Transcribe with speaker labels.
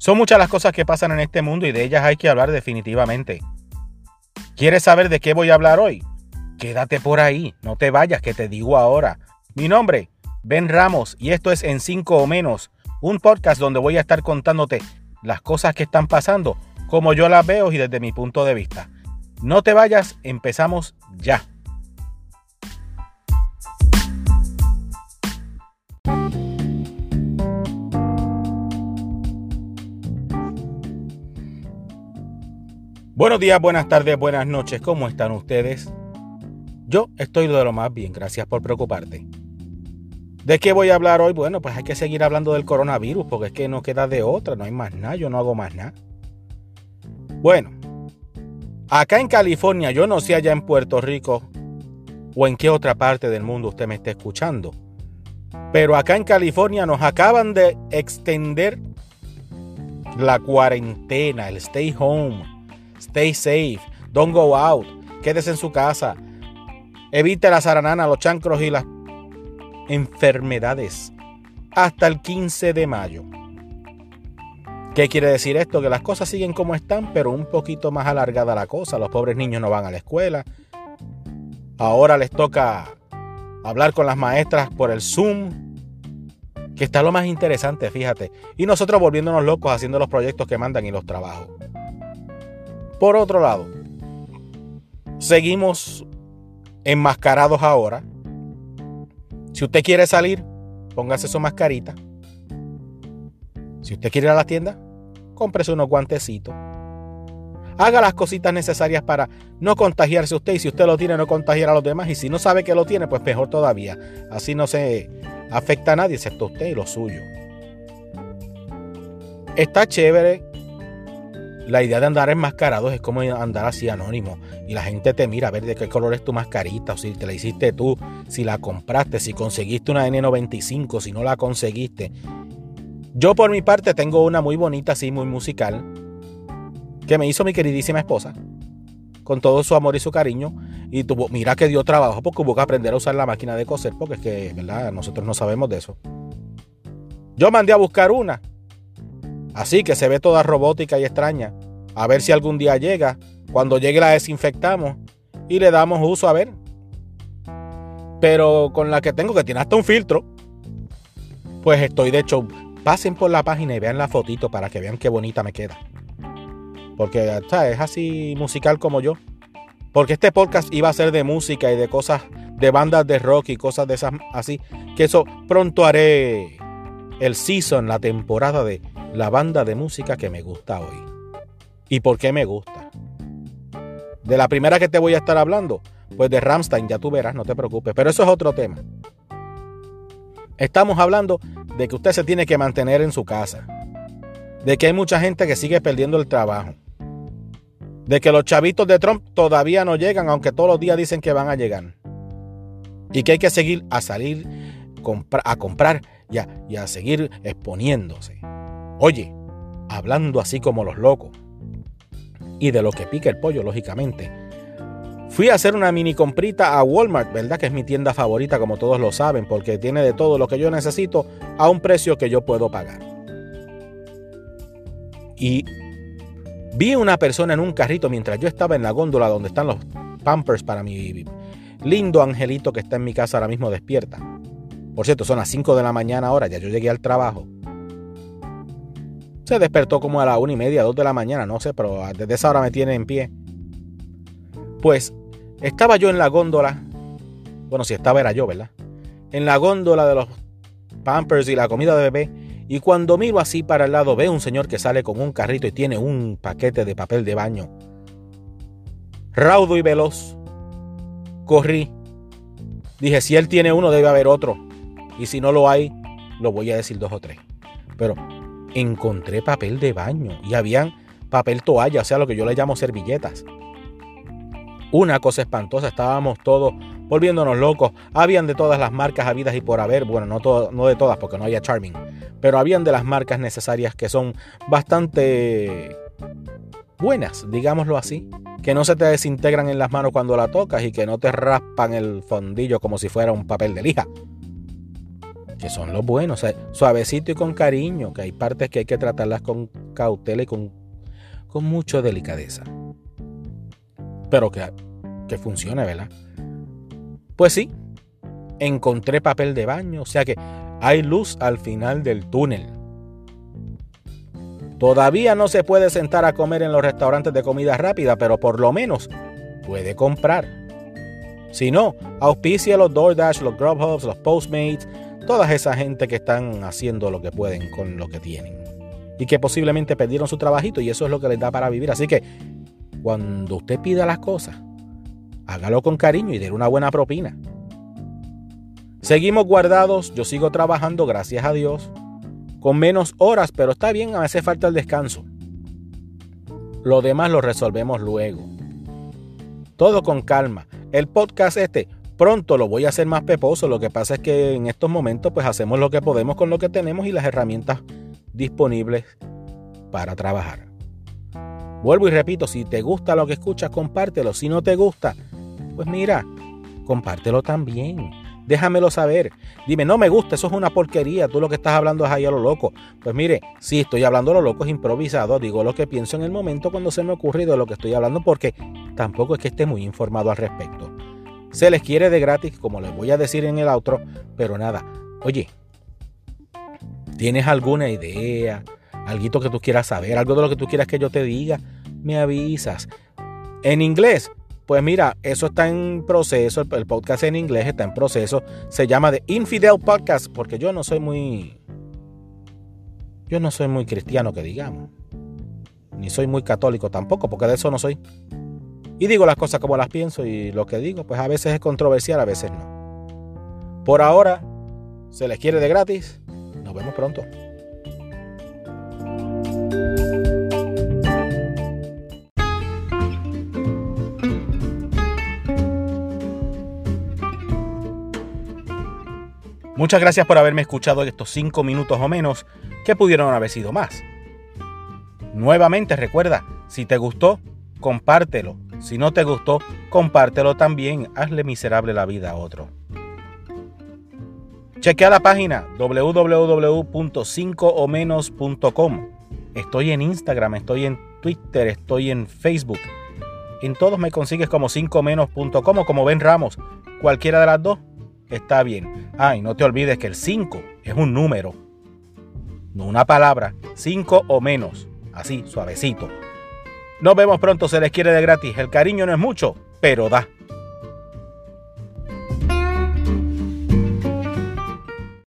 Speaker 1: Son muchas las cosas que pasan en este mundo y de ellas hay que hablar definitivamente. ¿Quieres saber de qué voy a hablar hoy? Quédate por ahí, no te vayas, que te digo ahora. Mi nombre, Ben Ramos, y esto es En 5 o menos, un podcast donde voy a estar contándote las cosas que están pasando, como yo las veo y desde mi punto de vista. No te vayas, empezamos ya. Buenos días, buenas tardes, buenas noches, ¿cómo están ustedes? Yo estoy de lo más bien, gracias por preocuparte. ¿De qué voy a hablar hoy? Bueno, pues hay que seguir hablando del coronavirus porque es que no queda de otra, no hay más nada, yo no hago más nada. Bueno, acá en California, yo no sé allá en Puerto Rico o en qué otra parte del mundo usted me esté escuchando, pero acá en California nos acaban de extender la cuarentena, el stay home, stay safe, don't go out, quédese en su casa, evite la zaranana, los chancros y las enfermedades hasta el 15 de mayo. ¿Qué quiere decir esto? Que las cosas siguen como están, pero un poquito más alargada la cosa. Los pobres niños no van a la escuela. Ahora les toca hablar con las maestras por el Zoom, que está lo más interesante, fíjate. Y nosotros volviéndonos locos haciendo los proyectos que mandan y los trabajos. Por otro lado, seguimos enmascarados ahora si usted quiere salir, póngase su mascarita. Si usted quiere ir a la tienda, cómprese unos guantecitos. Haga las cositas necesarias para no contagiarse usted y si usted lo tiene, no contagiar a los demás. Y si no sabe que lo tiene, pues mejor todavía. Así no se afecta a nadie excepto usted y lo suyo. Está chévere la idea de andar enmascarados es como andar así anónimo. Y la gente te mira a ver de qué color es tu mascarita, o si te la hiciste tú, si la compraste, si conseguiste una N95, si no la conseguiste. Yo por mi parte tengo una muy bonita, así muy musical, que me hizo mi queridísima esposa, con todo su amor y su cariño. Y tuvo, mira que dio trabajo porque hubo que aprender a usar la máquina de coser, porque es que, ¿verdad? Nosotros no sabemos de eso. Yo mandé a buscar una Así que se ve toda robótica y extraña. A ver si algún día llega. Cuando llegue la desinfectamos y le damos uso a ver. Pero con la que tengo, que tiene hasta un filtro, pues estoy de hecho, pasen por la página y vean la fotito para que vean qué bonita me queda. Porque es así musical como yo. Porque este podcast iba a ser de música y de cosas, de bandas de rock y cosas de esas así. Que eso pronto haré el season, la temporada de la banda de música que me gusta hoy. ¿Y por qué me gusta? De la primera que te voy a estar hablando, pues de Ramstein, ya tú verás, no te preocupes, pero eso es otro tema. Estamos hablando de que usted se tiene que mantener en su casa, de que hay mucha gente que sigue perdiendo el trabajo, de que los chavitos de Trump todavía no llegan, aunque todos los días dicen que van a llegar, y que hay que seguir a salir a comprar y a seguir exponiéndose. Oye, hablando así como los locos. Y de lo que pica el pollo, lógicamente. Fui a hacer una mini comprita a Walmart, ¿verdad? Que es mi tienda favorita, como todos lo saben, porque tiene de todo lo que yo necesito a un precio que yo puedo pagar. Y vi una persona en un carrito mientras yo estaba en la góndola donde están los pampers para mi lindo angelito que está en mi casa ahora mismo despierta. Por cierto, son las 5 de la mañana ahora, ya yo llegué al trabajo. Se despertó como a la una y media, dos de la mañana, no sé, pero desde esa hora me tiene en pie. Pues estaba yo en la góndola. Bueno, si estaba era yo, ¿verdad? En la góndola de los Pampers y la comida de bebé. Y cuando miro así para el lado, veo un señor que sale con un carrito y tiene un paquete de papel de baño. Raudo y veloz. Corrí. Dije, si él tiene uno, debe haber otro. Y si no lo hay, lo voy a decir dos o tres. Pero encontré papel de baño y habían papel toalla, o sea, lo que yo le llamo servilletas. Una cosa espantosa, estábamos todos volviéndonos locos. Habían de todas las marcas habidas y por haber, bueno, no, no de todas porque no había Charming, pero habían de las marcas necesarias que son bastante buenas, digámoslo así, que no se te desintegran en las manos cuando la tocas y que no te raspan el fondillo como si fuera un papel de lija. Que son los buenos, suavecito y con cariño, que hay partes que hay que tratarlas con cautela y con, con mucha delicadeza. Pero que, que funcione, ¿verdad? Pues sí, encontré papel de baño, o sea que hay luz al final del túnel. Todavía no se puede sentar a comer en los restaurantes de comida rápida, pero por lo menos puede comprar. Si no, auspicia los DoorDash, los Grubhubs, los Postmates, toda esa gente que están haciendo lo que pueden con lo que tienen. Y que posiblemente perdieron su trabajito y eso es lo que les da para vivir. Así que cuando usted pida las cosas, hágalo con cariño y dé una buena propina. Seguimos guardados, yo sigo trabajando, gracias a Dios, con menos horas, pero está bien, me hace falta el descanso. Lo demás lo resolvemos luego. Todo con calma. El podcast este pronto lo voy a hacer más peposo, lo que pasa es que en estos momentos pues hacemos lo que podemos con lo que tenemos y las herramientas disponibles para trabajar. Vuelvo y repito, si te gusta lo que escuchas, compártelo. Si no te gusta, pues mira, compártelo también déjamelo saber. Dime, no me gusta, eso es una porquería, tú lo que estás hablando es ahí a lo loco. Pues mire, si estoy hablando a lo loco, es improvisado, digo lo que pienso en el momento cuando se me ocurre de lo que estoy hablando, porque tampoco es que esté muy informado al respecto. Se les quiere de gratis, como les voy a decir en el outro, pero nada, oye, ¿tienes alguna idea? Algo que tú quieras saber, algo de lo que tú quieras que yo te diga, me avisas. En inglés, pues mira, eso está en proceso, el podcast en inglés está en proceso. Se llama The Infidel Podcast porque yo no soy muy... Yo no soy muy cristiano que digamos. Ni soy muy católico tampoco, porque de eso no soy. Y digo las cosas como las pienso y lo que digo, pues a veces es controversial, a veces no. Por ahora, se les quiere de gratis. Nos vemos pronto. Muchas gracias por haberme escuchado estos 5 minutos o menos, que pudieron haber sido más. Nuevamente recuerda, si te gustó, compártelo. Si no te gustó, compártelo también. Hazle miserable la vida a otro. Chequea la página www.5omenos.com. Estoy en Instagram, estoy en Twitter, estoy en Facebook. En todos me consigues como 5menos.com o como Ben Ramos. Cualquiera de las dos está bien. Ah, y no te olvides que el 5 es un número, no una palabra. 5 o menos. Así, suavecito. Nos vemos pronto, se les quiere de gratis. El cariño no es mucho, pero da.